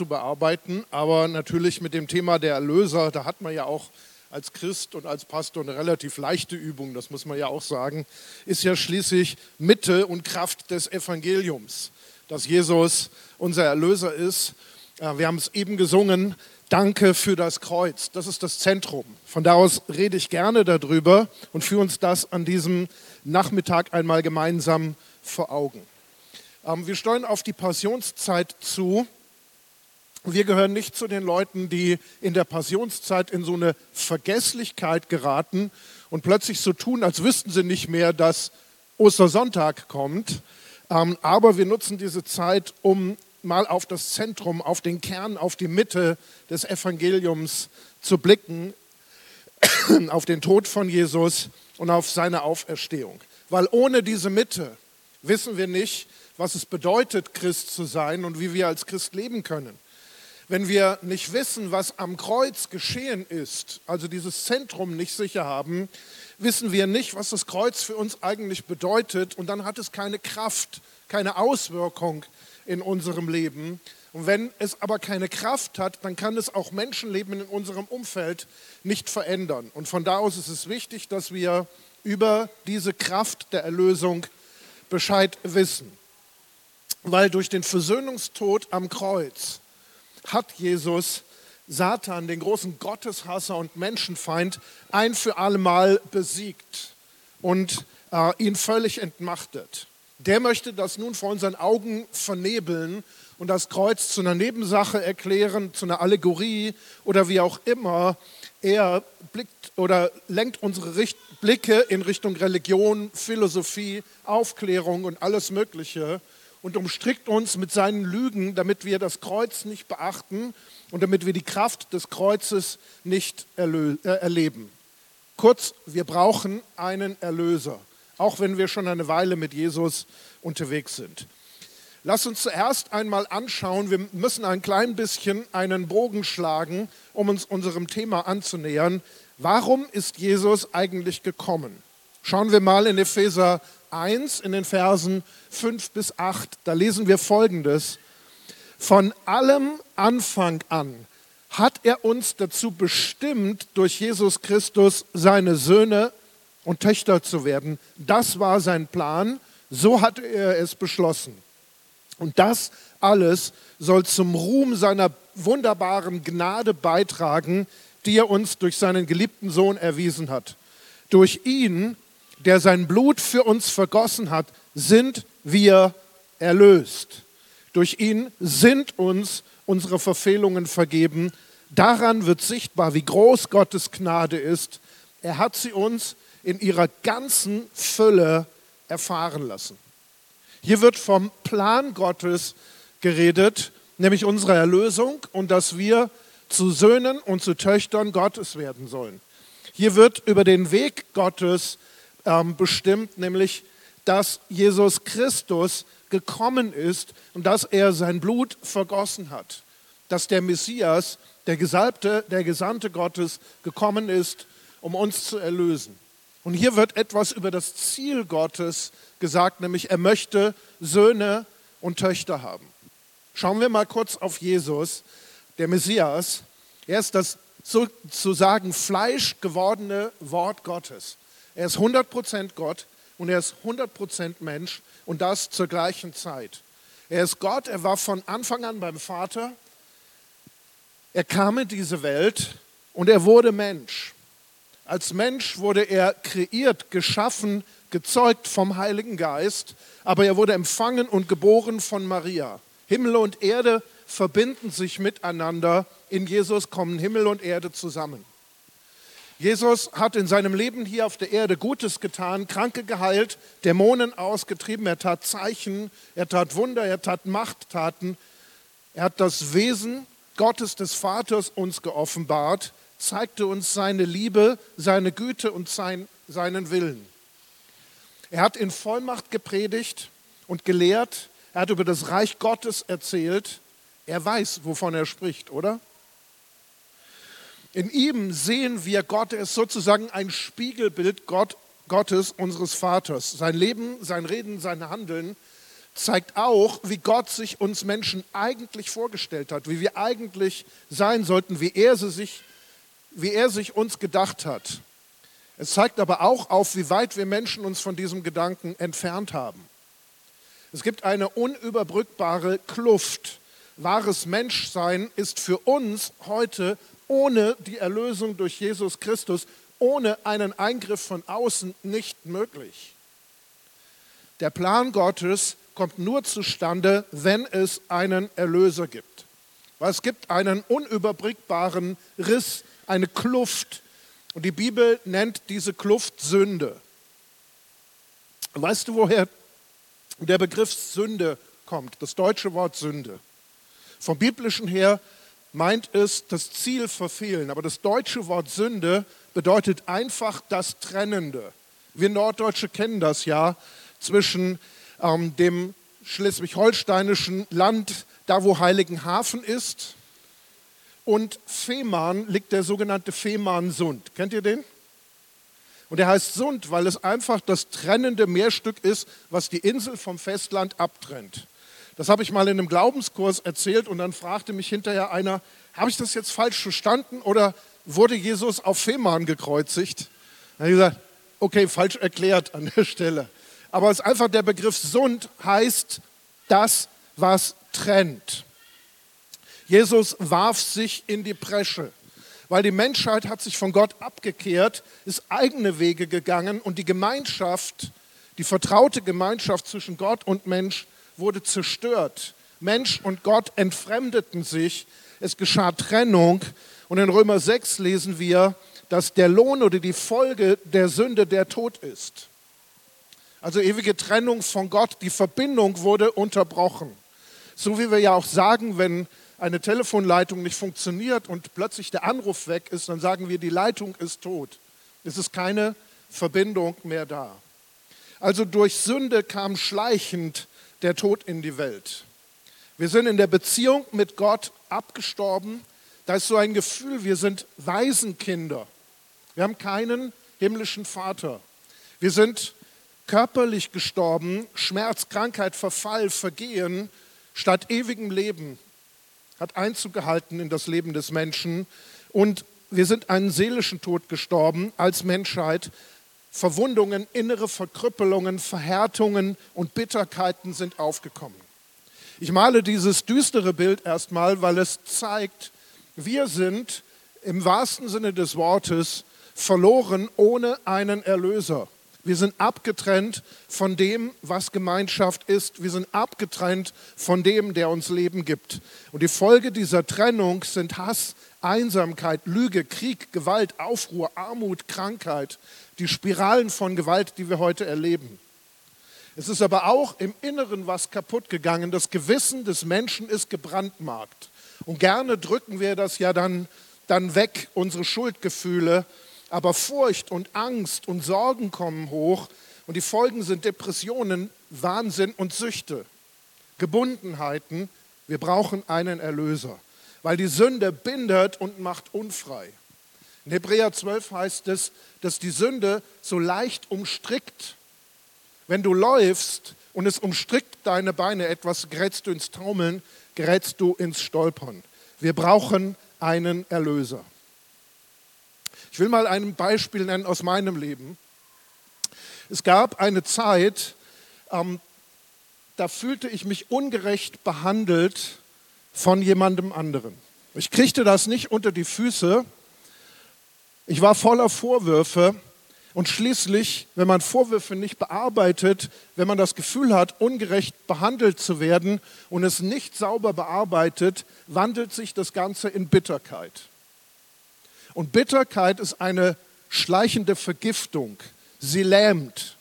zu bearbeiten, aber natürlich mit dem Thema der Erlöser, da hat man ja auch als Christ und als Pastor eine relativ leichte Übung, das muss man ja auch sagen, ist ja schließlich Mitte und Kraft des Evangeliums, dass Jesus unser Erlöser ist. Wir haben es eben gesungen, Danke für das Kreuz. Das ist das Zentrum. Von da aus rede ich gerne darüber und führe uns das an diesem Nachmittag einmal gemeinsam vor Augen. Ähm, wir steuern auf die Passionszeit zu. Wir gehören nicht zu den Leuten, die in der Passionszeit in so eine Vergesslichkeit geraten und plötzlich so tun, als wüssten sie nicht mehr, dass Ostersonntag kommt. Ähm, aber wir nutzen diese Zeit, um mal auf das Zentrum, auf den Kern, auf die Mitte des Evangeliums zu blicken, auf den Tod von Jesus und auf seine Auferstehung. Weil ohne diese Mitte wissen wir nicht, was es bedeutet, Christ zu sein und wie wir als Christ leben können. Wenn wir nicht wissen, was am Kreuz geschehen ist, also dieses Zentrum nicht sicher haben, wissen wir nicht, was das Kreuz für uns eigentlich bedeutet und dann hat es keine Kraft, keine Auswirkung in unserem Leben. Und wenn es aber keine Kraft hat, dann kann es auch Menschenleben in unserem Umfeld nicht verändern. Und von da aus ist es wichtig, dass wir über diese Kraft der Erlösung Bescheid wissen. Weil durch den Versöhnungstod am Kreuz hat Jesus Satan, den großen Gotteshasser und Menschenfeind, ein für allemal besiegt und äh, ihn völlig entmachtet der möchte das nun vor unseren Augen vernebeln und das Kreuz zu einer Nebensache erklären, zu einer Allegorie oder wie auch immer. Er blickt oder lenkt unsere Richt Blicke in Richtung Religion, Philosophie, Aufklärung und alles Mögliche und umstrickt uns mit seinen Lügen, damit wir das Kreuz nicht beachten und damit wir die Kraft des Kreuzes nicht äh, erleben. Kurz, wir brauchen einen Erlöser auch wenn wir schon eine Weile mit Jesus unterwegs sind. Lass uns zuerst einmal anschauen, wir müssen ein klein bisschen einen Bogen schlagen, um uns unserem Thema anzunähern. Warum ist Jesus eigentlich gekommen? Schauen wir mal in Epheser 1 in den Versen 5 bis 8. Da lesen wir Folgendes. Von allem Anfang an hat er uns dazu bestimmt, durch Jesus Christus seine Söhne und Töchter zu werden. Das war sein Plan, so hat er es beschlossen. Und das alles soll zum Ruhm seiner wunderbaren Gnade beitragen, die er uns durch seinen geliebten Sohn erwiesen hat. Durch ihn, der sein Blut für uns vergossen hat, sind wir erlöst. Durch ihn sind uns unsere Verfehlungen vergeben. Daran wird sichtbar, wie groß Gottes Gnade ist. Er hat sie uns in ihrer ganzen Fülle erfahren lassen. Hier wird vom Plan Gottes geredet, nämlich unserer Erlösung und dass wir zu Söhnen und zu Töchtern Gottes werden sollen. Hier wird über den Weg Gottes ähm, bestimmt, nämlich dass Jesus Christus gekommen ist und dass er sein Blut vergossen hat. Dass der Messias, der Gesalbte, der Gesandte Gottes gekommen ist, um uns zu erlösen. Und hier wird etwas über das Ziel Gottes gesagt, nämlich er möchte Söhne und Töchter haben. Schauen wir mal kurz auf Jesus, der Messias. Er ist das sozusagen Fleisch gewordene Wort Gottes. Er ist 100% Gott und er ist 100% Mensch und das zur gleichen Zeit. Er ist Gott, er war von Anfang an beim Vater. Er kam in diese Welt und er wurde Mensch. Als Mensch wurde er kreiert, geschaffen, gezeugt vom Heiligen Geist, aber er wurde empfangen und geboren von Maria. Himmel und Erde verbinden sich miteinander. In Jesus kommen Himmel und Erde zusammen. Jesus hat in seinem Leben hier auf der Erde Gutes getan, Kranke geheilt, Dämonen ausgetrieben, er tat Zeichen, er tat Wunder, er tat Machttaten. Er hat das Wesen Gottes des Vaters uns geoffenbart zeigte uns seine Liebe, seine Güte und sein, seinen Willen. Er hat in Vollmacht gepredigt und gelehrt. Er hat über das Reich Gottes erzählt. Er weiß, wovon er spricht, oder? In ihm sehen wir Gott, er ist sozusagen ein Spiegelbild Gott, Gottes, unseres Vaters. Sein Leben, sein Reden, sein Handeln zeigt auch, wie Gott sich uns Menschen eigentlich vorgestellt hat, wie wir eigentlich sein sollten, wie er, sie sich, wie er sich uns gedacht hat. Es zeigt aber auch auf, wie weit wir Menschen uns von diesem Gedanken entfernt haben. Es gibt eine unüberbrückbare Kluft. Wahres Menschsein ist für uns heute ohne die Erlösung durch Jesus Christus, ohne einen Eingriff von außen nicht möglich. Der Plan Gottes kommt nur zustande, wenn es einen Erlöser gibt. Weil es gibt einen unüberbrückbaren Riss, eine Kluft. Und die Bibel nennt diese Kluft Sünde. Weißt du, woher der Begriff Sünde kommt? Das deutsche Wort Sünde. Vom biblischen her meint es das Ziel verfehlen. Aber das deutsche Wort Sünde bedeutet einfach das Trennende. Wir Norddeutsche kennen das ja zwischen ähm, dem schleswig-holsteinischen Land, da wo Heiligenhafen ist, und Fehmarn liegt der sogenannte Fehmarnsund. Kennt ihr den? Und der heißt Sund, weil es einfach das trennende Meerstück ist, was die Insel vom Festland abtrennt. Das habe ich mal in einem Glaubenskurs erzählt und dann fragte mich hinterher einer, habe ich das jetzt falsch verstanden oder wurde Jesus auf Fehmarn gekreuzigt? Dann habe ich gesagt, okay, falsch erklärt an der Stelle. Aber es ist einfach der Begriff Sund heißt das, was trennt. Jesus warf sich in die Bresche, weil die Menschheit hat sich von Gott abgekehrt, ist eigene Wege gegangen und die Gemeinschaft, die vertraute Gemeinschaft zwischen Gott und Mensch wurde zerstört. Mensch und Gott entfremdeten sich. Es geschah Trennung. Und in Römer 6 lesen wir, dass der Lohn oder die Folge der Sünde der Tod ist. Also ewige Trennung von Gott, die Verbindung wurde unterbrochen. So wie wir ja auch sagen, wenn eine Telefonleitung nicht funktioniert und plötzlich der Anruf weg ist, dann sagen wir, die Leitung ist tot. Es ist keine Verbindung mehr da. Also durch Sünde kam schleichend der Tod in die Welt. Wir sind in der Beziehung mit Gott abgestorben. Da ist so ein Gefühl, wir sind Waisenkinder. Wir haben keinen himmlischen Vater. Wir sind körperlich gestorben, Schmerz, Krankheit, Verfall, Vergehen statt ewigem Leben hat Einzug gehalten in das Leben des Menschen. Und wir sind einen seelischen Tod gestorben als Menschheit, Verwundungen, innere Verkrüppelungen, Verhärtungen und Bitterkeiten sind aufgekommen. Ich male dieses düstere Bild erstmal, weil es zeigt, wir sind im wahrsten Sinne des Wortes verloren ohne einen Erlöser. Wir sind abgetrennt von dem, was Gemeinschaft ist. Wir sind abgetrennt von dem, der uns Leben gibt. Und die Folge dieser Trennung sind Hass, Einsamkeit, Lüge, Krieg, Gewalt, Aufruhr, Armut, Krankheit, die Spiralen von Gewalt, die wir heute erleben. Es ist aber auch im Inneren was kaputt gegangen. Das Gewissen des Menschen ist gebrandmarkt. Und gerne drücken wir das ja dann, dann weg, unsere Schuldgefühle aber Furcht und Angst und Sorgen kommen hoch und die Folgen sind Depressionen, Wahnsinn und Süchte, Gebundenheiten. Wir brauchen einen Erlöser, weil die Sünde bindet und macht unfrei. In Hebräer 12 heißt es, dass die Sünde so leicht umstrickt. Wenn du läufst und es umstrickt deine Beine etwas, gerätst du ins Taumeln, gerätst du ins Stolpern. Wir brauchen einen Erlöser. Ich will mal ein Beispiel nennen aus meinem Leben. Es gab eine Zeit, ähm, da fühlte ich mich ungerecht behandelt von jemandem anderen. Ich kriegte das nicht unter die Füße. Ich war voller Vorwürfe. Und schließlich, wenn man Vorwürfe nicht bearbeitet, wenn man das Gefühl hat, ungerecht behandelt zu werden und es nicht sauber bearbeitet, wandelt sich das Ganze in Bitterkeit. Und Bitterkeit ist eine schleichende Vergiftung. Sie lähmt.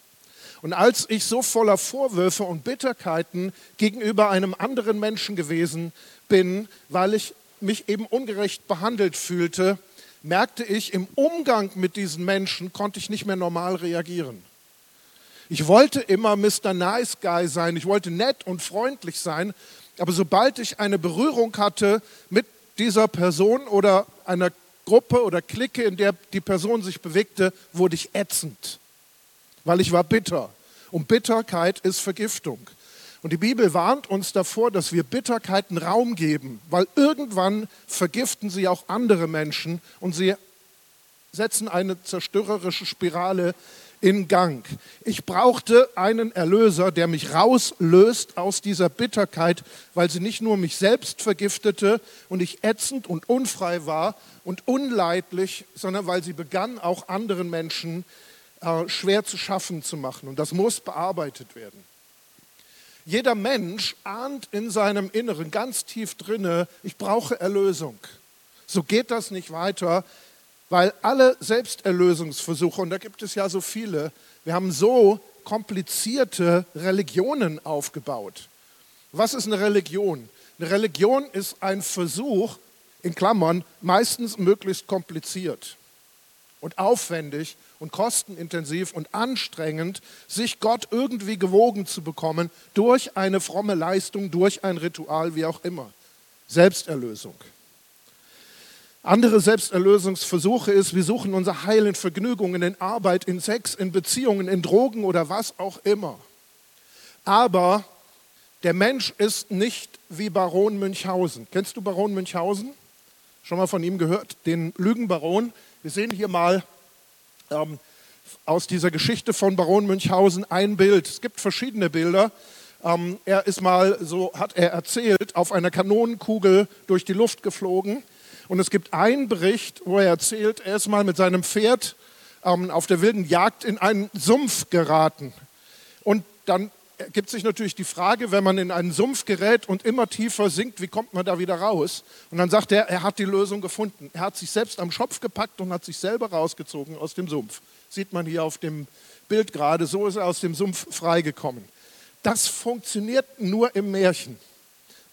Und als ich so voller Vorwürfe und Bitterkeiten gegenüber einem anderen Menschen gewesen bin, weil ich mich eben ungerecht behandelt fühlte, merkte ich, im Umgang mit diesen Menschen konnte ich nicht mehr normal reagieren. Ich wollte immer Mr. Nice Guy sein, ich wollte nett und freundlich sein, aber sobald ich eine Berührung hatte mit dieser Person oder einer Gruppe oder Clique, in der die Person sich bewegte, wurde ich ätzend, weil ich war bitter. Und Bitterkeit ist Vergiftung. Und die Bibel warnt uns davor, dass wir Bitterkeiten Raum geben, weil irgendwann vergiften sie auch andere Menschen und sie setzen eine zerstörerische Spirale in Gang. Ich brauchte einen Erlöser, der mich rauslöst aus dieser Bitterkeit, weil sie nicht nur mich selbst vergiftete und ich ätzend und unfrei war und unleidlich, sondern weil sie begann, auch anderen Menschen äh, schwer zu schaffen zu machen. Und das muss bearbeitet werden. Jeder Mensch ahnt in seinem Inneren ganz tief drinne, ich brauche Erlösung. So geht das nicht weiter, weil alle Selbsterlösungsversuche, und da gibt es ja so viele, wir haben so komplizierte Religionen aufgebaut. Was ist eine Religion? Eine Religion ist ein Versuch, in Klammern, meistens möglichst kompliziert und aufwendig und kostenintensiv und anstrengend, sich Gott irgendwie gewogen zu bekommen durch eine fromme Leistung, durch ein Ritual, wie auch immer. Selbsterlösung. Andere Selbsterlösungsversuche ist, wir suchen unser Heil in Vergnügungen, in Arbeit, in Sex, in Beziehungen, in Drogen oder was auch immer. Aber der Mensch ist nicht wie Baron Münchhausen. Kennst du Baron Münchhausen? Schon mal von ihm gehört? Den Lügenbaron. Wir sehen hier mal ähm, aus dieser Geschichte von Baron Münchhausen ein Bild. Es gibt verschiedene Bilder. Ähm, er ist mal, so hat er erzählt, auf einer Kanonenkugel durch die Luft geflogen. Und es gibt einen Bericht, wo er erzählt, er ist mal mit seinem Pferd ähm, auf der wilden Jagd in einen Sumpf geraten. Und dann ergibt sich natürlich die Frage, wenn man in einen Sumpf gerät und immer tiefer sinkt, wie kommt man da wieder raus? Und dann sagt er, er hat die Lösung gefunden. Er hat sich selbst am Schopf gepackt und hat sich selber rausgezogen aus dem Sumpf. Sieht man hier auf dem Bild gerade, so ist er aus dem Sumpf freigekommen. Das funktioniert nur im Märchen.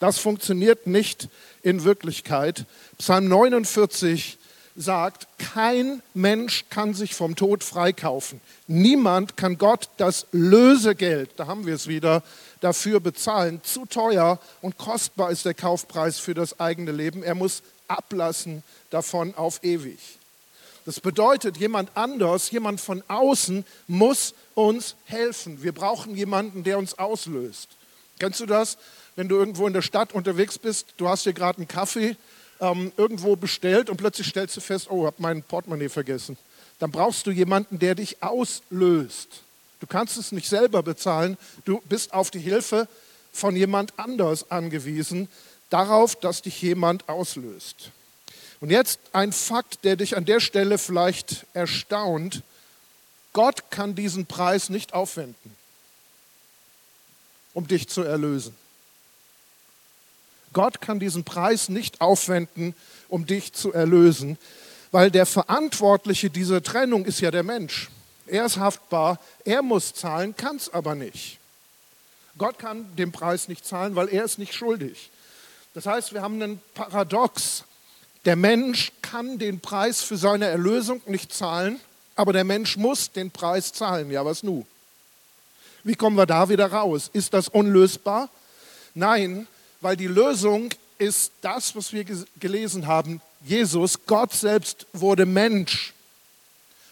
Das funktioniert nicht in Wirklichkeit. Psalm 49 sagt, kein Mensch kann sich vom Tod freikaufen. Niemand kann Gott das Lösegeld, da haben wir es wieder, dafür bezahlen. Zu teuer und kostbar ist der Kaufpreis für das eigene Leben. Er muss ablassen davon auf ewig. Das bedeutet, jemand anders, jemand von außen muss uns helfen. Wir brauchen jemanden, der uns auslöst. Kennst du das? Wenn du irgendwo in der Stadt unterwegs bist, du hast dir gerade einen Kaffee ähm, irgendwo bestellt und plötzlich stellst du fest, oh, ich habe mein Portemonnaie vergessen. Dann brauchst du jemanden, der dich auslöst. Du kannst es nicht selber bezahlen, du bist auf die Hilfe von jemand anders angewiesen, darauf, dass dich jemand auslöst. Und jetzt ein Fakt, der dich an der Stelle vielleicht erstaunt. Gott kann diesen Preis nicht aufwenden, um dich zu erlösen. Gott kann diesen Preis nicht aufwenden, um dich zu erlösen, weil der Verantwortliche dieser Trennung ist ja der Mensch. Er ist haftbar, er muss zahlen, kann es aber nicht. Gott kann den Preis nicht zahlen, weil er ist nicht schuldig. Das heißt, wir haben einen Paradox. Der Mensch kann den Preis für seine Erlösung nicht zahlen, aber der Mensch muss den Preis zahlen. Ja, was nu? Wie kommen wir da wieder raus? Ist das unlösbar? Nein, weil die Lösung ist das, was wir gelesen haben. Jesus, Gott selbst wurde Mensch.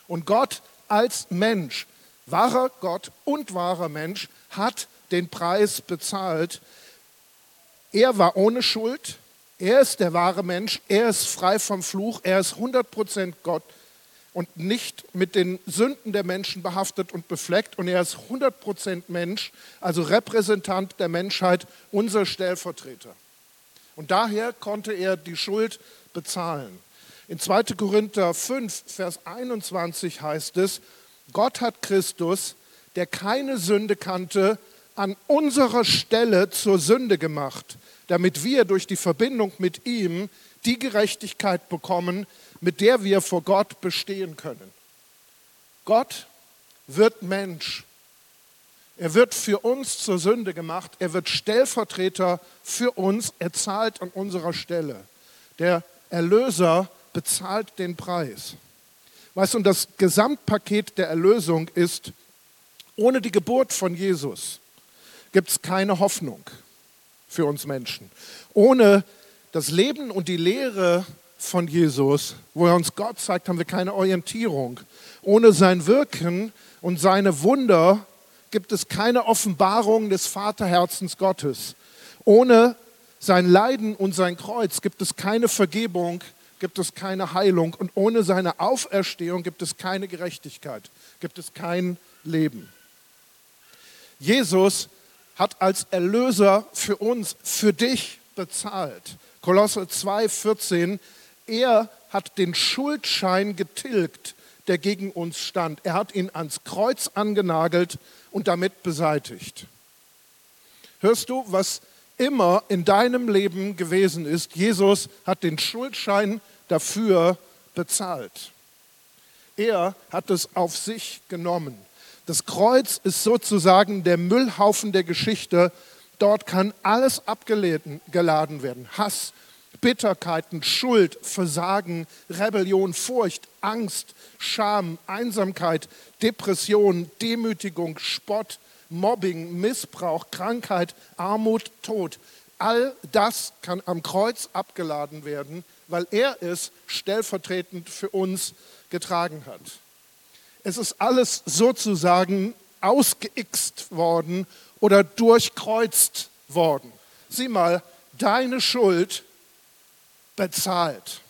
Und Gott als Mensch, wahrer Gott und wahrer Mensch, hat den Preis bezahlt. Er war ohne Schuld. Er ist der wahre Mensch. Er ist frei vom Fluch. Er ist 100% Gott und nicht mit den Sünden der Menschen behaftet und befleckt. Und er ist 100% Mensch, also Repräsentant der Menschheit, unser Stellvertreter. Und daher konnte er die Schuld bezahlen. In 2. Korinther 5, Vers 21 heißt es, Gott hat Christus, der keine Sünde kannte, an unserer Stelle zur Sünde gemacht, damit wir durch die Verbindung mit ihm die Gerechtigkeit bekommen, mit der wir vor Gott bestehen können. Gott wird Mensch. Er wird für uns zur Sünde gemacht. Er wird Stellvertreter für uns. Er zahlt an unserer Stelle. Der Erlöser bezahlt den Preis. Weißt du, und das Gesamtpaket der Erlösung ist, ohne die Geburt von Jesus gibt es keine Hoffnung für uns Menschen. Ohne das Leben und die Lehre von Jesus, wo er uns Gott zeigt, haben wir keine Orientierung. Ohne sein Wirken und seine Wunder gibt es keine Offenbarung des Vaterherzens Gottes. Ohne sein Leiden und sein Kreuz gibt es keine Vergebung, gibt es keine Heilung und ohne seine Auferstehung gibt es keine Gerechtigkeit, gibt es kein Leben. Jesus hat als Erlöser für uns, für dich bezahlt. Kolosse 2, 14, er hat den Schuldschein getilgt, der gegen uns stand. Er hat ihn ans Kreuz angenagelt und damit beseitigt. Hörst du, was immer in deinem Leben gewesen ist? Jesus hat den Schuldschein dafür bezahlt. Er hat es auf sich genommen. Das Kreuz ist sozusagen der Müllhaufen der Geschichte. Dort kann alles abgeladen werden. Hass, Bitterkeiten, Schuld, Versagen, Rebellion, Furcht, Angst, Scham, Einsamkeit, Depression, Demütigung, Spott, Mobbing, Missbrauch, Krankheit, Armut, Tod. All das kann am Kreuz abgeladen werden, weil er es stellvertretend für uns getragen hat. Es ist alles sozusagen ausgeixt worden oder durchkreuzt worden. Sieh mal, deine Schuld bezahlt.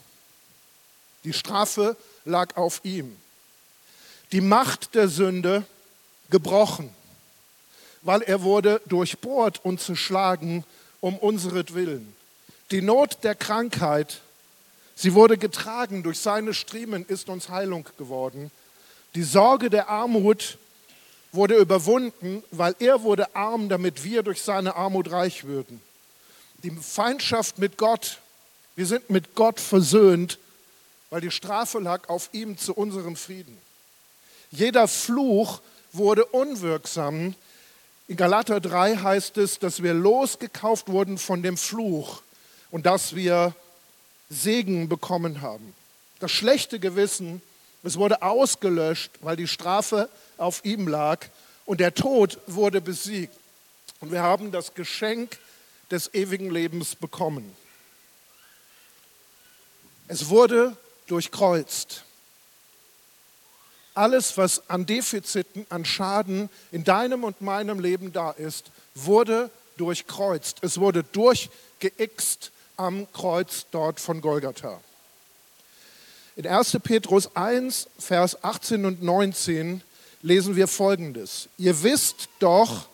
Die Strafe lag auf ihm. Die Macht der Sünde gebrochen, weil er wurde durchbohrt und zerschlagen um unseretwillen. Die Not der Krankheit, sie wurde getragen, durch seine Striemen ist uns Heilung geworden. Die Sorge der Armut wurde überwunden, weil er wurde arm, damit wir durch seine Armut reich würden. Die Feindschaft mit Gott, wir sind mit Gott versöhnt, weil die Strafe lag auf ihm zu unserem Frieden. Jeder Fluch wurde unwirksam. In Galater 3 heißt es, dass wir losgekauft wurden von dem Fluch und dass wir Segen bekommen haben. Das schlechte Gewissen es wurde ausgelöscht, weil die Strafe auf ihm lag und der Tod wurde besiegt. Und wir haben das Geschenk des ewigen Lebens bekommen. Es wurde durchkreuzt. Alles, was an Defiziten, an Schaden in deinem und meinem Leben da ist, wurde durchkreuzt. Es wurde durchgeixt am Kreuz dort von Golgatha. In 1. Petrus 1, Vers 18 und 19 lesen wir Folgendes. Ihr wisst doch,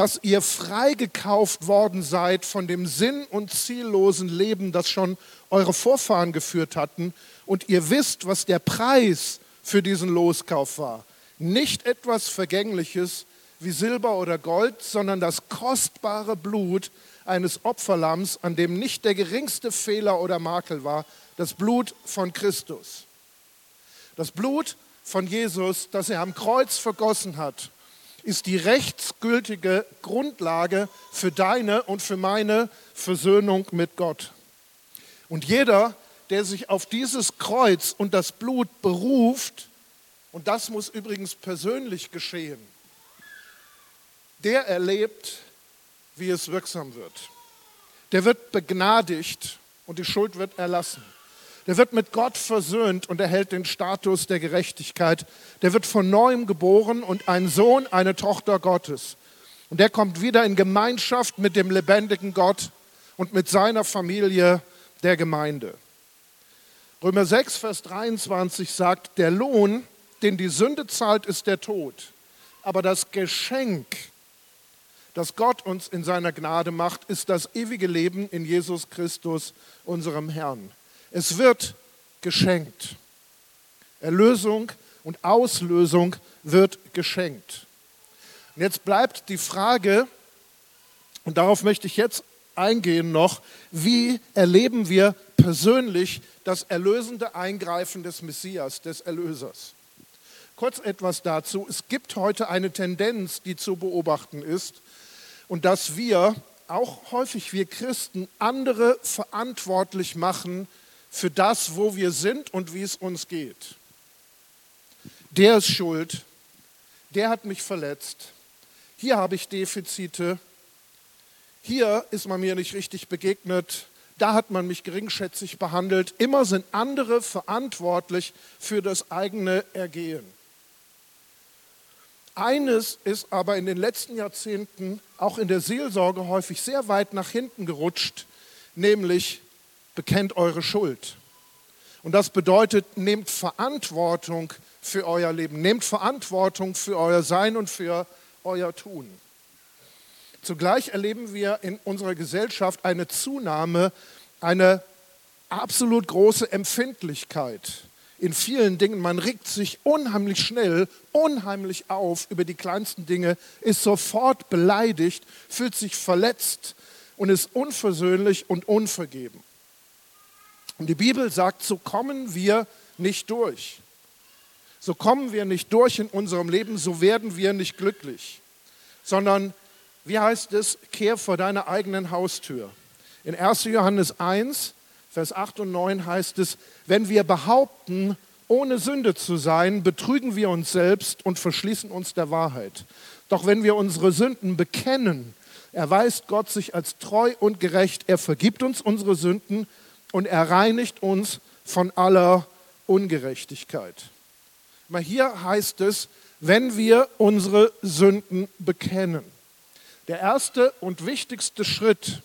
dass ihr freigekauft worden seid von dem sinn- und ziellosen Leben, das schon eure Vorfahren geführt hatten. Und ihr wisst, was der Preis für diesen Loskauf war. Nicht etwas Vergängliches wie Silber oder Gold, sondern das kostbare Blut eines Opferlamms, an dem nicht der geringste Fehler oder Makel war, das Blut von Christus. Das Blut von Jesus, das er am Kreuz vergossen hat, ist die rechtsgültige Grundlage für deine und für meine Versöhnung mit Gott. Und jeder, der sich auf dieses Kreuz und das Blut beruft, und das muss übrigens persönlich geschehen, der erlebt, wie es wirksam wird. Der wird begnadigt und die Schuld wird erlassen. Der wird mit Gott versöhnt und erhält den Status der Gerechtigkeit. Der wird von neuem geboren und ein Sohn, eine Tochter Gottes. Und der kommt wieder in Gemeinschaft mit dem lebendigen Gott und mit seiner Familie der Gemeinde. Römer 6, Vers 23 sagt, der Lohn, den die Sünde zahlt, ist der Tod. Aber das Geschenk, das Gott uns in seiner Gnade macht, ist das ewige Leben in Jesus Christus, unserem Herrn. Es wird geschenkt. Erlösung und Auslösung wird geschenkt. Und jetzt bleibt die Frage, und darauf möchte ich jetzt eingehen noch, wie erleben wir persönlich das erlösende Eingreifen des Messias, des Erlösers? Kurz etwas dazu. Es gibt heute eine Tendenz, die zu beobachten ist, und dass wir, auch häufig wir Christen, andere verantwortlich machen für das, wo wir sind und wie es uns geht. Der ist schuld, der hat mich verletzt, hier habe ich Defizite, hier ist man mir nicht richtig begegnet, da hat man mich geringschätzig behandelt. Immer sind andere verantwortlich für das eigene Ergehen. Eines ist aber in den letzten Jahrzehnten auch in der Seelsorge häufig sehr weit nach hinten gerutscht, nämlich bekennt eure Schuld. Und das bedeutet, nehmt Verantwortung für euer Leben, nehmt Verantwortung für euer Sein und für euer Tun. Zugleich erleben wir in unserer Gesellschaft eine Zunahme, eine absolut große Empfindlichkeit in vielen Dingen. Man regt sich unheimlich schnell, unheimlich auf über die kleinsten Dinge, ist sofort beleidigt, fühlt sich verletzt und ist unversöhnlich und unvergeben. Und die Bibel sagt, so kommen wir nicht durch. So kommen wir nicht durch in unserem Leben, so werden wir nicht glücklich, sondern wie heißt es, kehr vor deiner eigenen Haustür. In 1. Johannes 1, Vers 8 und 9 heißt es, wenn wir behaupten, ohne Sünde zu sein, betrügen wir uns selbst und verschließen uns der Wahrheit. Doch wenn wir unsere Sünden bekennen, erweist Gott sich als treu und gerecht. Er vergibt uns unsere Sünden und er reinigt uns von aller Ungerechtigkeit. Mal hier heißt es, wenn wir unsere Sünden bekennen. Der erste und wichtigste Schritt,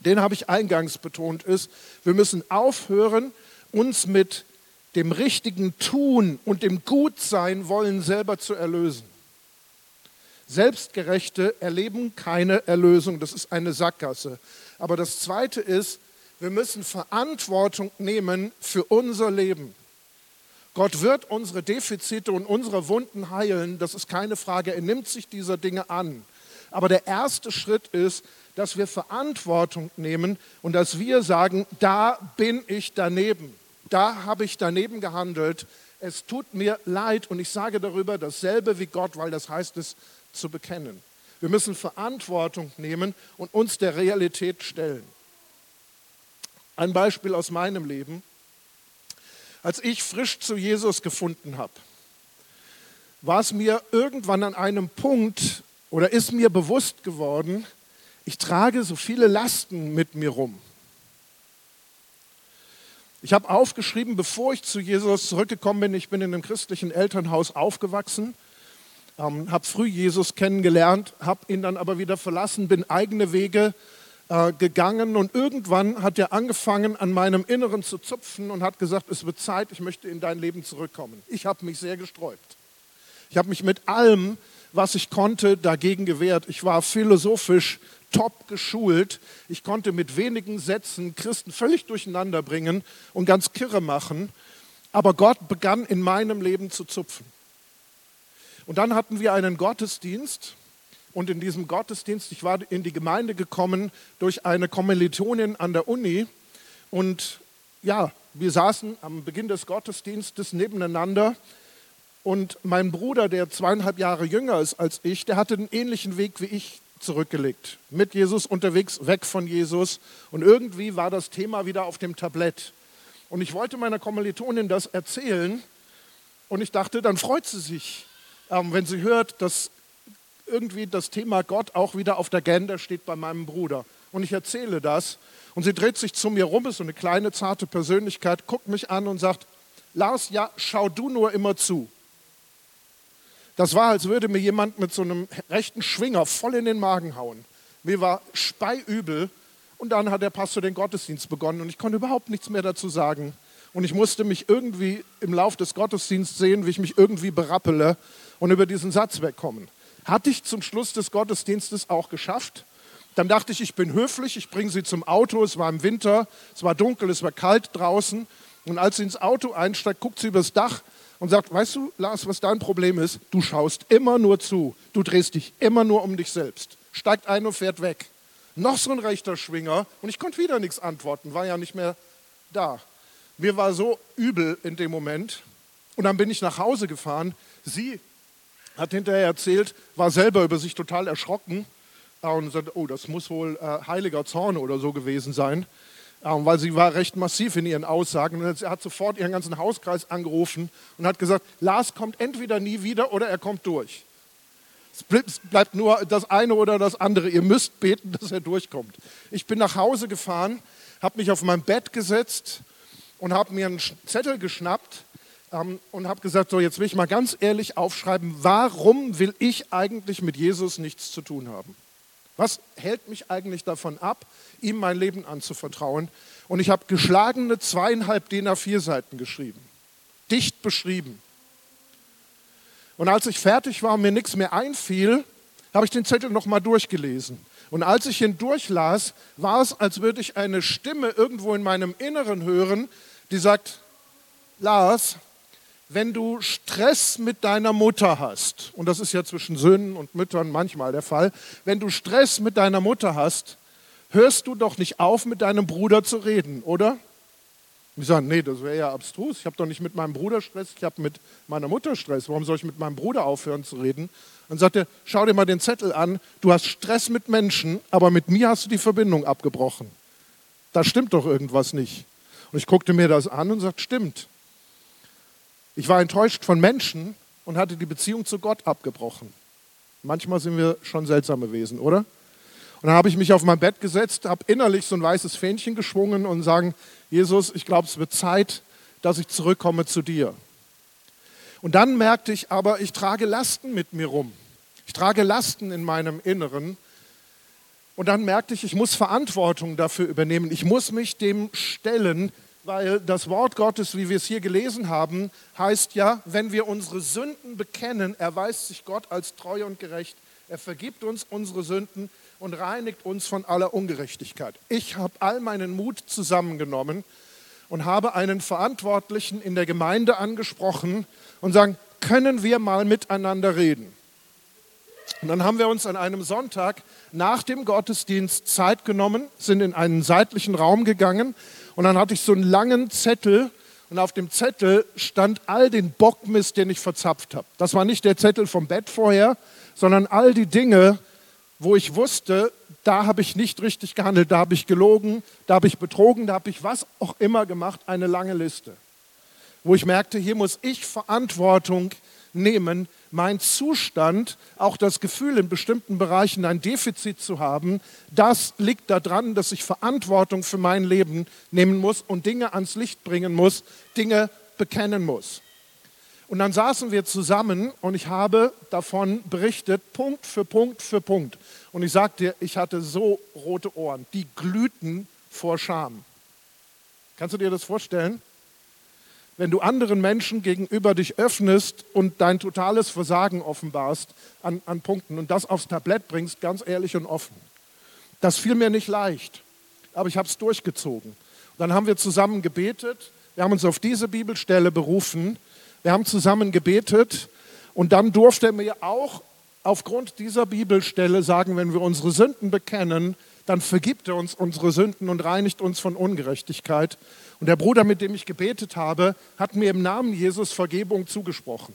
den habe ich eingangs betont, ist, wir müssen aufhören, uns mit dem richtigen Tun und dem Gutsein wollen selber zu erlösen. Selbstgerechte erleben keine Erlösung, das ist eine Sackgasse. Aber das Zweite ist, wir müssen Verantwortung nehmen für unser Leben. Gott wird unsere Defizite und unsere Wunden heilen, das ist keine Frage. Er nimmt sich dieser Dinge an. Aber der erste Schritt ist, dass wir Verantwortung nehmen und dass wir sagen, da bin ich daneben, da habe ich daneben gehandelt, es tut mir leid und ich sage darüber dasselbe wie Gott, weil das heißt es zu bekennen. Wir müssen Verantwortung nehmen und uns der Realität stellen. Ein Beispiel aus meinem Leben. Als ich frisch zu Jesus gefunden habe, war es mir irgendwann an einem Punkt oder ist mir bewusst geworden, ich trage so viele Lasten mit mir rum. Ich habe aufgeschrieben, bevor ich zu Jesus zurückgekommen bin, ich bin in einem christlichen Elternhaus aufgewachsen, ähm, habe früh Jesus kennengelernt, habe ihn dann aber wieder verlassen, bin eigene Wege äh, gegangen und irgendwann hat er angefangen, an meinem Inneren zu zupfen und hat gesagt, es wird Zeit, ich möchte in dein Leben zurückkommen. Ich habe mich sehr gesträubt. Ich habe mich mit allem was ich konnte, dagegen gewehrt. Ich war philosophisch top geschult. Ich konnte mit wenigen Sätzen Christen völlig durcheinander bringen und ganz kirre machen. Aber Gott begann in meinem Leben zu zupfen. Und dann hatten wir einen Gottesdienst. Und in diesem Gottesdienst, ich war in die Gemeinde gekommen durch eine Kommilitonin an der Uni. Und ja, wir saßen am Beginn des Gottesdienstes nebeneinander und mein Bruder, der zweieinhalb Jahre jünger ist als ich, der hatte einen ähnlichen Weg wie ich zurückgelegt. Mit Jesus unterwegs, weg von Jesus. Und irgendwie war das Thema wieder auf dem Tablett. Und ich wollte meiner Kommilitonin das erzählen. Und ich dachte, dann freut sie sich, ähm, wenn sie hört, dass irgendwie das Thema Gott auch wieder auf der Agenda steht bei meinem Bruder. Und ich erzähle das. Und sie dreht sich zu mir rum, ist so eine kleine, zarte Persönlichkeit, guckt mich an und sagt, Lars, ja, schau du nur immer zu. Das war, als würde mir jemand mit so einem rechten Schwinger voll in den Magen hauen. Mir war speiübel und dann hat der Pastor den Gottesdienst begonnen und ich konnte überhaupt nichts mehr dazu sagen. Und ich musste mich irgendwie im Lauf des Gottesdienstes sehen, wie ich mich irgendwie berappele und über diesen Satz wegkommen. Hatte ich zum Schluss des Gottesdienstes auch geschafft. Dann dachte ich, ich bin höflich, ich bringe sie zum Auto. Es war im Winter, es war dunkel, es war kalt draußen. Und als sie ins Auto einsteigt, guckt sie übers Dach und sagt, weißt du, Lars, was dein Problem ist? Du schaust immer nur zu. Du drehst dich immer nur um dich selbst. Steigt ein und fährt weg. Noch so ein rechter Schwinger und ich konnte wieder nichts antworten, war ja nicht mehr da. Mir war so übel in dem Moment und dann bin ich nach Hause gefahren. Sie hat hinterher erzählt, war selber über sich total erschrocken und sagte, oh, das muss wohl äh, heiliger Zorn oder so gewesen sein weil sie war recht massiv in ihren Aussagen. Und er hat sofort ihren ganzen Hauskreis angerufen und hat gesagt, Lars kommt entweder nie wieder oder er kommt durch. Es bleibt nur das eine oder das andere. Ihr müsst beten, dass er durchkommt. Ich bin nach Hause gefahren, habe mich auf mein Bett gesetzt und habe mir einen Zettel geschnappt, ähm, und habe gesagt, so jetzt will ich mal ganz ehrlich aufschreiben, warum will ich eigentlich mit Jesus nichts zu tun haben? Was hält mich eigentlich davon ab, ihm mein Leben anzuvertrauen? Und ich habe geschlagene zweieinhalb DIN A4 Seiten geschrieben, dicht beschrieben. Und als ich fertig war und mir nichts mehr einfiel, habe ich den Zettel nochmal durchgelesen. Und als ich ihn durchlas, war es, als würde ich eine Stimme irgendwo in meinem Inneren hören, die sagt, Lars, wenn du Stress mit deiner Mutter hast, und das ist ja zwischen Söhnen und Müttern manchmal der Fall, wenn du Stress mit deiner Mutter hast, hörst du doch nicht auf, mit deinem Bruder zu reden, oder? Und ich sage, nee, das wäre ja abstrus. Ich habe doch nicht mit meinem Bruder Stress, ich habe mit meiner Mutter Stress. Warum soll ich mit meinem Bruder aufhören zu reden? Dann sagt er, schau dir mal den Zettel an, du hast Stress mit Menschen, aber mit mir hast du die Verbindung abgebrochen. Da stimmt doch irgendwas nicht. Und ich guckte mir das an und sagte, stimmt. Ich war enttäuscht von Menschen und hatte die Beziehung zu Gott abgebrochen. Manchmal sind wir schon seltsame Wesen, oder? Und dann habe ich mich auf mein Bett gesetzt, habe innerlich so ein weißes Fähnchen geschwungen und sagen, Jesus, ich glaube, es wird Zeit, dass ich zurückkomme zu dir. Und dann merkte ich aber, ich trage Lasten mit mir rum. Ich trage Lasten in meinem Inneren. Und dann merkte ich, ich muss Verantwortung dafür übernehmen. Ich muss mich dem stellen, weil das Wort Gottes, wie wir es hier gelesen haben, heißt ja, wenn wir unsere Sünden bekennen, erweist sich Gott als treu und gerecht. Er vergibt uns unsere Sünden und reinigt uns von aller Ungerechtigkeit. Ich habe all meinen Mut zusammengenommen und habe einen Verantwortlichen in der Gemeinde angesprochen und sagen, können wir mal miteinander reden? Und dann haben wir uns an einem Sonntag nach dem Gottesdienst Zeit genommen, sind in einen seitlichen Raum gegangen und dann hatte ich so einen langen Zettel und auf dem Zettel stand all den Bockmist, den ich verzapft habe. Das war nicht der Zettel vom Bett vorher, sondern all die Dinge, wo ich wusste, da habe ich nicht richtig gehandelt, da habe ich gelogen, da habe ich betrogen, da habe ich was auch immer gemacht, eine lange Liste. Wo ich merkte, hier muss ich Verantwortung nehmen, mein Zustand, auch das Gefühl, in bestimmten Bereichen ein Defizit zu haben, das liegt daran, dass ich Verantwortung für mein Leben nehmen muss und Dinge ans Licht bringen muss, Dinge bekennen muss. Und dann saßen wir zusammen und ich habe davon berichtet, Punkt für Punkt für Punkt. Und ich sagte dir, ich hatte so rote Ohren, die glühten vor Scham. Kannst du dir das vorstellen? Wenn du anderen Menschen gegenüber dich öffnest und dein totales Versagen offenbarst an, an Punkten und das aufs Tablett bringst, ganz ehrlich und offen. Das fiel mir nicht leicht, aber ich habe es durchgezogen. Dann haben wir zusammen gebetet, wir haben uns auf diese Bibelstelle berufen, wir haben zusammen gebetet und dann durfte er mir auch aufgrund dieser Bibelstelle sagen, wenn wir unsere Sünden bekennen, dann vergibt er uns unsere Sünden und reinigt uns von Ungerechtigkeit. Und der Bruder, mit dem ich gebetet habe, hat mir im Namen Jesus Vergebung zugesprochen.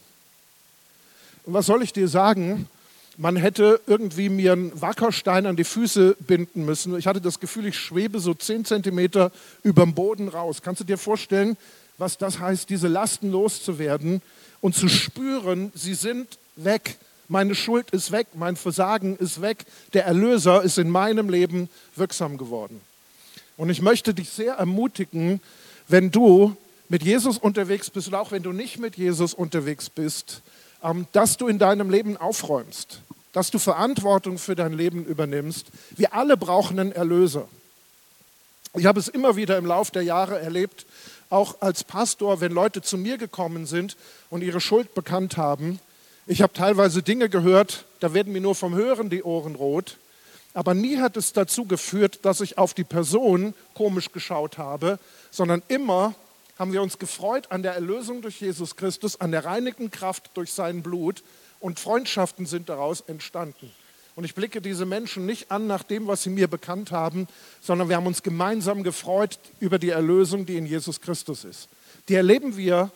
Und was soll ich dir sagen? Man hätte irgendwie mir einen Wackerstein an die Füße binden müssen. Ich hatte das Gefühl, ich schwebe so zehn Zentimeter über dem Boden raus. Kannst du dir vorstellen, was das heißt, diese Lasten loszuwerden und zu spüren, sie sind weg. Meine Schuld ist weg, mein Versagen ist weg, der Erlöser ist in meinem Leben wirksam geworden. Und ich möchte dich sehr ermutigen, wenn du mit Jesus unterwegs bist oder auch wenn du nicht mit Jesus unterwegs bist, ähm, dass du in deinem Leben aufräumst, dass du Verantwortung für dein Leben übernimmst. Wir alle brauchen einen Erlöser. Ich habe es immer wieder im Laufe der Jahre erlebt, auch als Pastor, wenn Leute zu mir gekommen sind und ihre Schuld bekannt haben, ich habe teilweise Dinge gehört, da werden mir nur vom Hören die Ohren rot. Aber nie hat es dazu geführt, dass ich auf die Person komisch geschaut habe, sondern immer haben wir uns gefreut an der Erlösung durch Jesus Christus, an der reinigen Kraft durch sein Blut und Freundschaften sind daraus entstanden. Und ich blicke diese Menschen nicht an nach dem, was sie mir bekannt haben, sondern wir haben uns gemeinsam gefreut über die Erlösung, die in Jesus Christus ist. Die erleben wir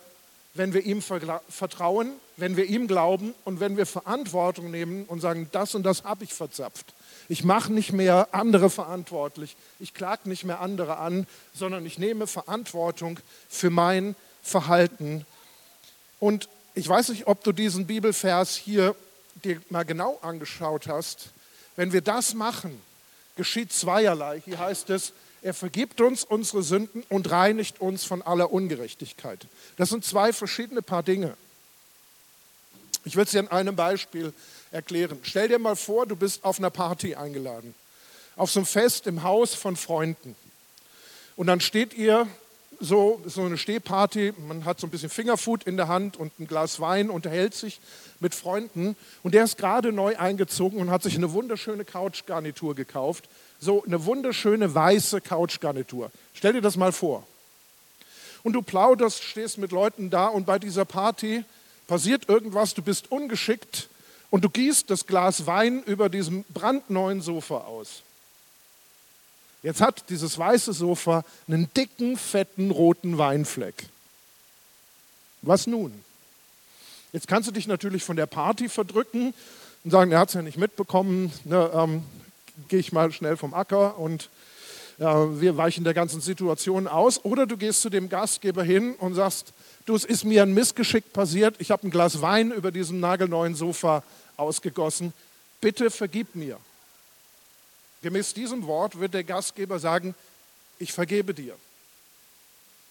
wenn wir ihm vertrauen, wenn wir ihm glauben und wenn wir Verantwortung nehmen und sagen, das und das habe ich verzapft. Ich mache nicht mehr andere verantwortlich, ich klage nicht mehr andere an, sondern ich nehme Verantwortung für mein Verhalten. Und ich weiß nicht, ob du diesen Bibelvers hier dir mal genau angeschaut hast. Wenn wir das machen, geschieht zweierlei. Hier heißt es, er vergibt uns unsere Sünden und reinigt uns von aller Ungerechtigkeit. Das sind zwei verschiedene Paar Dinge. Ich will es dir an einem Beispiel erklären. Stell dir mal vor, du bist auf einer Party eingeladen, auf so einem Fest im Haus von Freunden. Und dann steht ihr so, so eine Stehparty, man hat so ein bisschen Fingerfood in der Hand und ein Glas Wein, unterhält sich mit Freunden und der ist gerade neu eingezogen und hat sich eine wunderschöne Couchgarnitur gekauft. So eine wunderschöne weiße Couchgarnitur. Stell dir das mal vor. Und du plauderst, stehst mit Leuten da und bei dieser Party passiert irgendwas, du bist ungeschickt und du gießt das Glas Wein über diesem brandneuen Sofa aus. Jetzt hat dieses weiße Sofa einen dicken, fetten, roten Weinfleck. Was nun? Jetzt kannst du dich natürlich von der Party verdrücken und sagen, er hat es ja nicht mitbekommen, ne, ähm, gehe ich mal schnell vom Acker und äh, wir weichen der ganzen Situation aus. Oder du gehst zu dem Gastgeber hin und sagst, du, es ist mir ein Missgeschick passiert, ich habe ein Glas Wein über diesem nagelneuen Sofa ausgegossen, bitte vergib mir. Gemäß diesem Wort wird der Gastgeber sagen, ich vergebe dir.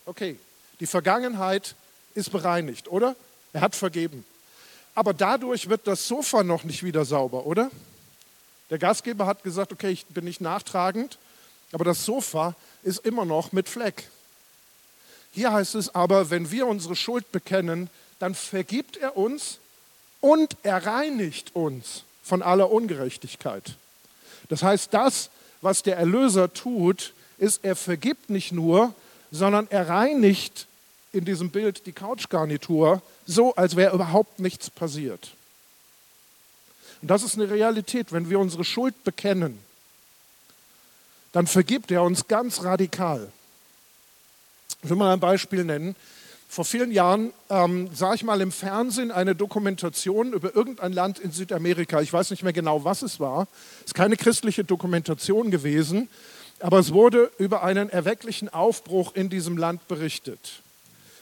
Okay, die Vergangenheit ist bereinigt, oder? Er hat vergeben. Aber dadurch wird das Sofa noch nicht wieder sauber, oder? Der Gastgeber hat gesagt, okay, ich bin nicht nachtragend, aber das Sofa ist immer noch mit Fleck. Hier heißt es aber, wenn wir unsere Schuld bekennen, dann vergibt er uns und er reinigt uns von aller Ungerechtigkeit. Das heißt, das, was der Erlöser tut, ist, er vergibt nicht nur, sondern er reinigt in diesem Bild die Couchgarnitur so, als wäre überhaupt nichts passiert. Und das ist eine Realität. Wenn wir unsere Schuld bekennen, dann vergibt er uns ganz radikal. Ich will mal ein Beispiel nennen. Vor vielen Jahren ähm, sah ich mal im Fernsehen eine Dokumentation über irgendein Land in Südamerika. Ich weiß nicht mehr genau, was es war. Es ist keine christliche Dokumentation gewesen, aber es wurde über einen erwecklichen Aufbruch in diesem Land berichtet.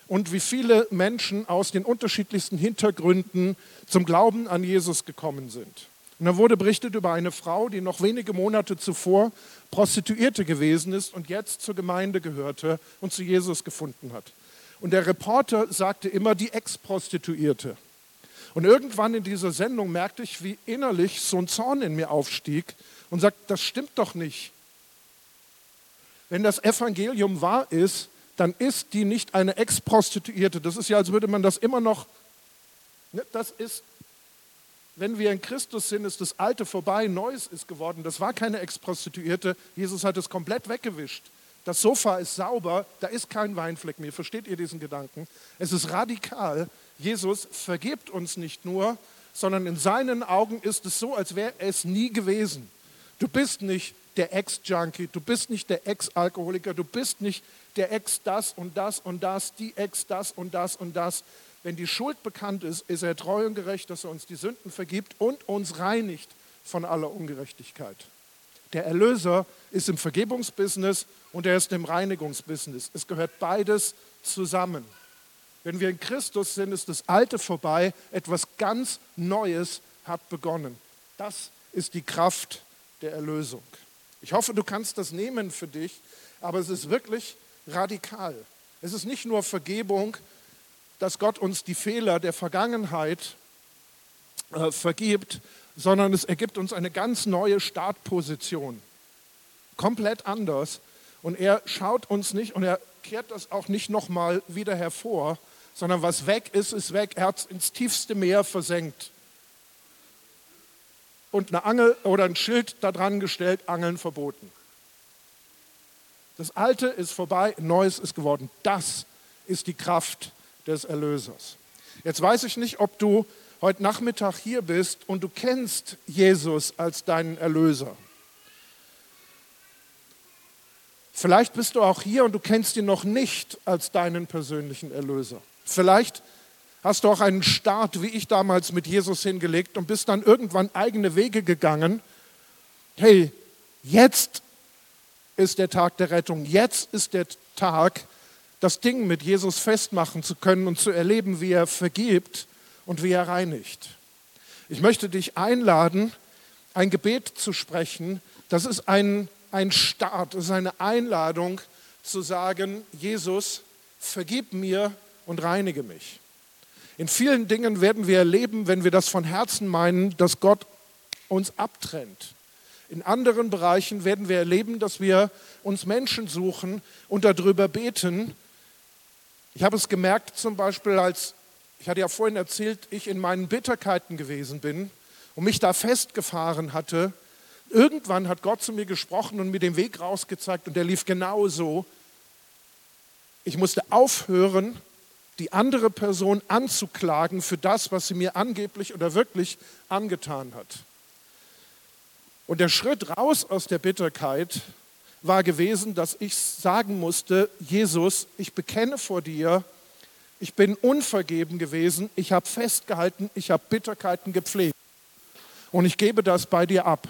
Und wie viele Menschen aus den unterschiedlichsten Hintergründen zum Glauben an Jesus gekommen sind. Und da wurde berichtet über eine Frau, die noch wenige Monate zuvor Prostituierte gewesen ist und jetzt zur Gemeinde gehörte und zu Jesus gefunden hat. Und der Reporter sagte immer die Ex-Prostituierte. Und irgendwann in dieser Sendung merkte ich, wie innerlich so ein Zorn in mir aufstieg und sagte, das stimmt doch nicht. Wenn das Evangelium wahr ist, dann ist die nicht eine Ex-Prostituierte. Das ist ja, als würde man das immer noch, ne, das ist, wenn wir in Christus sind, ist das Alte vorbei, Neues ist geworden. Das war keine Ex-Prostituierte. Jesus hat es komplett weggewischt. Das Sofa ist sauber, da ist kein Weinfleck mehr. Versteht ihr diesen Gedanken? Es ist radikal. Jesus vergibt uns nicht nur, sondern in seinen Augen ist es so, als wäre es nie gewesen. Du bist nicht der Ex-Junkie, du bist nicht der Ex-Alkoholiker, du bist nicht der Ex das und das und das, die Ex das und das und das. Wenn die Schuld bekannt ist, ist er treu und gerecht, dass er uns die Sünden vergibt und uns reinigt von aller Ungerechtigkeit. Der Erlöser ist im Vergebungsbusiness und er ist im Reinigungsbusiness. Es gehört beides zusammen. Wenn wir in Christus sind, ist das Alte vorbei, etwas ganz Neues hat begonnen. Das ist die Kraft der Erlösung. Ich hoffe, du kannst das nehmen für dich, aber es ist wirklich radikal. Es ist nicht nur Vergebung, dass Gott uns die Fehler der Vergangenheit äh, vergibt, sondern es ergibt uns eine ganz neue Startposition. Komplett anders. Und er schaut uns nicht und er kehrt das auch nicht nochmal wieder hervor, sondern was weg ist, ist weg. Er hat es ins tiefste Meer versenkt. Und eine Angel oder ein Schild da dran gestellt, Angeln verboten. Das Alte ist vorbei, Neues ist geworden. Das ist die Kraft des Erlösers. Jetzt weiß ich nicht, ob du heute Nachmittag hier bist und du kennst Jesus als deinen Erlöser. Vielleicht bist du auch hier und du kennst ihn noch nicht als deinen persönlichen Erlöser. Vielleicht hast du auch einen Start, wie ich damals mit Jesus hingelegt und bist dann irgendwann eigene Wege gegangen. Hey, jetzt ist der Tag der Rettung. Jetzt ist der Tag, das Ding mit Jesus festmachen zu können und zu erleben, wie er vergibt und wie er reinigt. Ich möchte dich einladen, ein Gebet zu sprechen. Das ist ein ein Start, es ist eine Einladung zu sagen, Jesus, vergib mir und reinige mich. In vielen Dingen werden wir erleben, wenn wir das von Herzen meinen, dass Gott uns abtrennt. In anderen Bereichen werden wir erleben, dass wir uns Menschen suchen und darüber beten. Ich habe es gemerkt zum Beispiel, als ich hatte ja vorhin erzählt, ich in meinen Bitterkeiten gewesen bin und mich da festgefahren hatte. Irgendwann hat Gott zu mir gesprochen und mir den Weg rausgezeigt und der lief genau so. Ich musste aufhören, die andere Person anzuklagen für das, was sie mir angeblich oder wirklich angetan hat. Und der Schritt raus aus der Bitterkeit war gewesen, dass ich sagen musste, Jesus, ich bekenne vor dir, ich bin unvergeben gewesen, ich habe festgehalten, ich habe Bitterkeiten gepflegt. Und ich gebe das bei dir ab.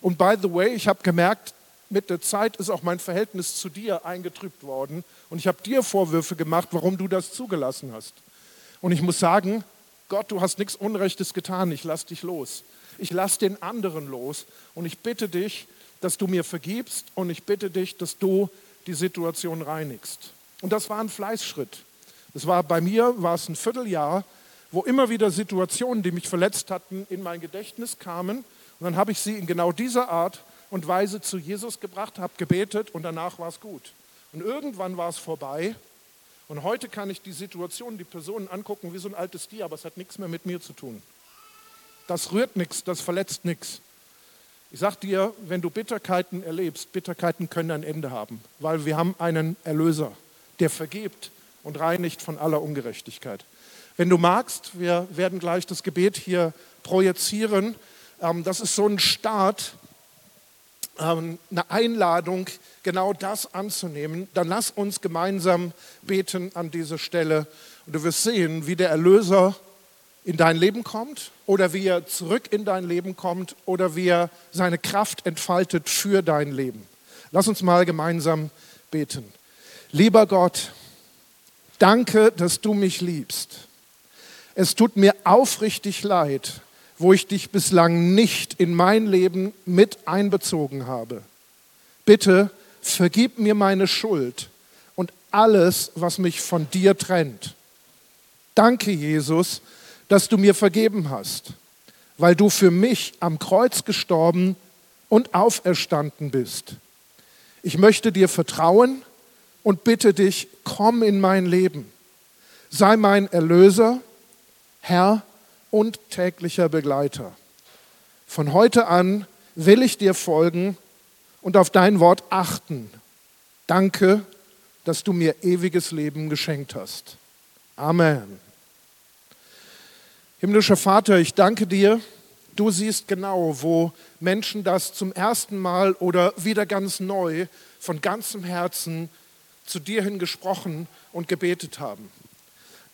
Und by the way, ich habe gemerkt, mit der Zeit ist auch mein Verhältnis zu dir eingetrübt worden. Und ich habe dir Vorwürfe gemacht, warum du das zugelassen hast. Und ich muss sagen, Gott, du hast nichts Unrechtes getan, ich lass dich los. Ich lass den anderen los. Und ich bitte dich, dass du mir vergibst und ich bitte dich, dass du die Situation reinigst. Und das war ein Fleißschritt. Das war bei mir war es ein Vierteljahr, wo immer wieder Situationen, die mich verletzt hatten, in mein Gedächtnis kamen. Und dann habe ich sie in genau dieser Art und Weise zu Jesus gebracht, habe gebetet und danach war es gut. Und irgendwann war es vorbei. Und heute kann ich die Situation, die Personen angucken wie so ein altes Tier, aber es hat nichts mehr mit mir zu tun. Das rührt nichts, das verletzt nichts. Ich sage dir, wenn du Bitterkeiten erlebst, Bitterkeiten können ein Ende haben, weil wir haben einen Erlöser, der vergibt und reinigt von aller Ungerechtigkeit. Wenn du magst, wir werden gleich das Gebet hier projizieren. Ähm, das ist so ein Start, eine Einladung, genau das anzunehmen. Dann lass uns gemeinsam beten an dieser Stelle. Und du wirst sehen, wie der Erlöser in dein Leben kommt oder wie er zurück in dein Leben kommt oder wie er seine Kraft entfaltet für dein Leben. Lass uns mal gemeinsam beten. Lieber Gott, danke, dass du mich liebst. Es tut mir aufrichtig leid, wo ich dich bislang nicht in mein Leben mit einbezogen habe. Bitte vergib mir meine Schuld und alles, was mich von dir trennt. Danke, Jesus, dass du mir vergeben hast, weil du für mich am Kreuz gestorben und auferstanden bist. Ich möchte dir vertrauen und bitte dich, komm in mein Leben. Sei mein Erlöser, Herr und täglicher Begleiter. Von heute an will ich dir folgen und auf dein Wort achten. Danke, dass du mir ewiges Leben geschenkt hast. Amen. Himmlischer Vater, ich danke dir. Du siehst genau, wo Menschen das zum ersten Mal oder wieder ganz neu von ganzem Herzen zu dir hin gesprochen und gebetet haben.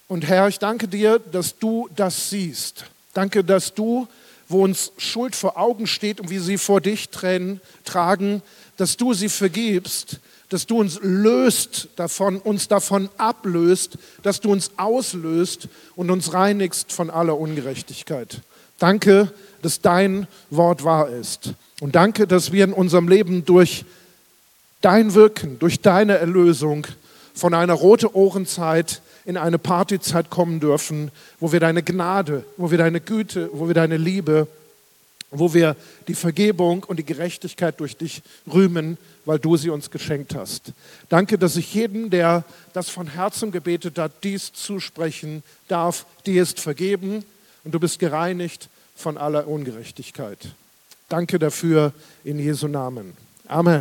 Und Herr, ich danke dir, dass du das siehst. Danke, dass du, wo uns Schuld vor Augen steht und wie sie vor dich tränen, tragen, dass du sie vergibst, dass du uns löst davon, uns davon ablöst, dass du uns auslöst und uns reinigst von aller Ungerechtigkeit. Danke, dass dein Wort wahr ist. Und danke, dass wir in unserem Leben durch dein Wirken, durch deine Erlösung von einer rote Ohrenzeit in eine Partyzeit kommen dürfen, wo wir deine Gnade, wo wir deine Güte, wo wir deine Liebe, wo wir die Vergebung und die Gerechtigkeit durch dich rühmen, weil du sie uns geschenkt hast. Danke, dass ich jedem, der das von Herzen gebetet hat, dies zusprechen darf. Dir ist vergeben und du bist gereinigt von aller Ungerechtigkeit. Danke dafür in Jesu Namen. Amen.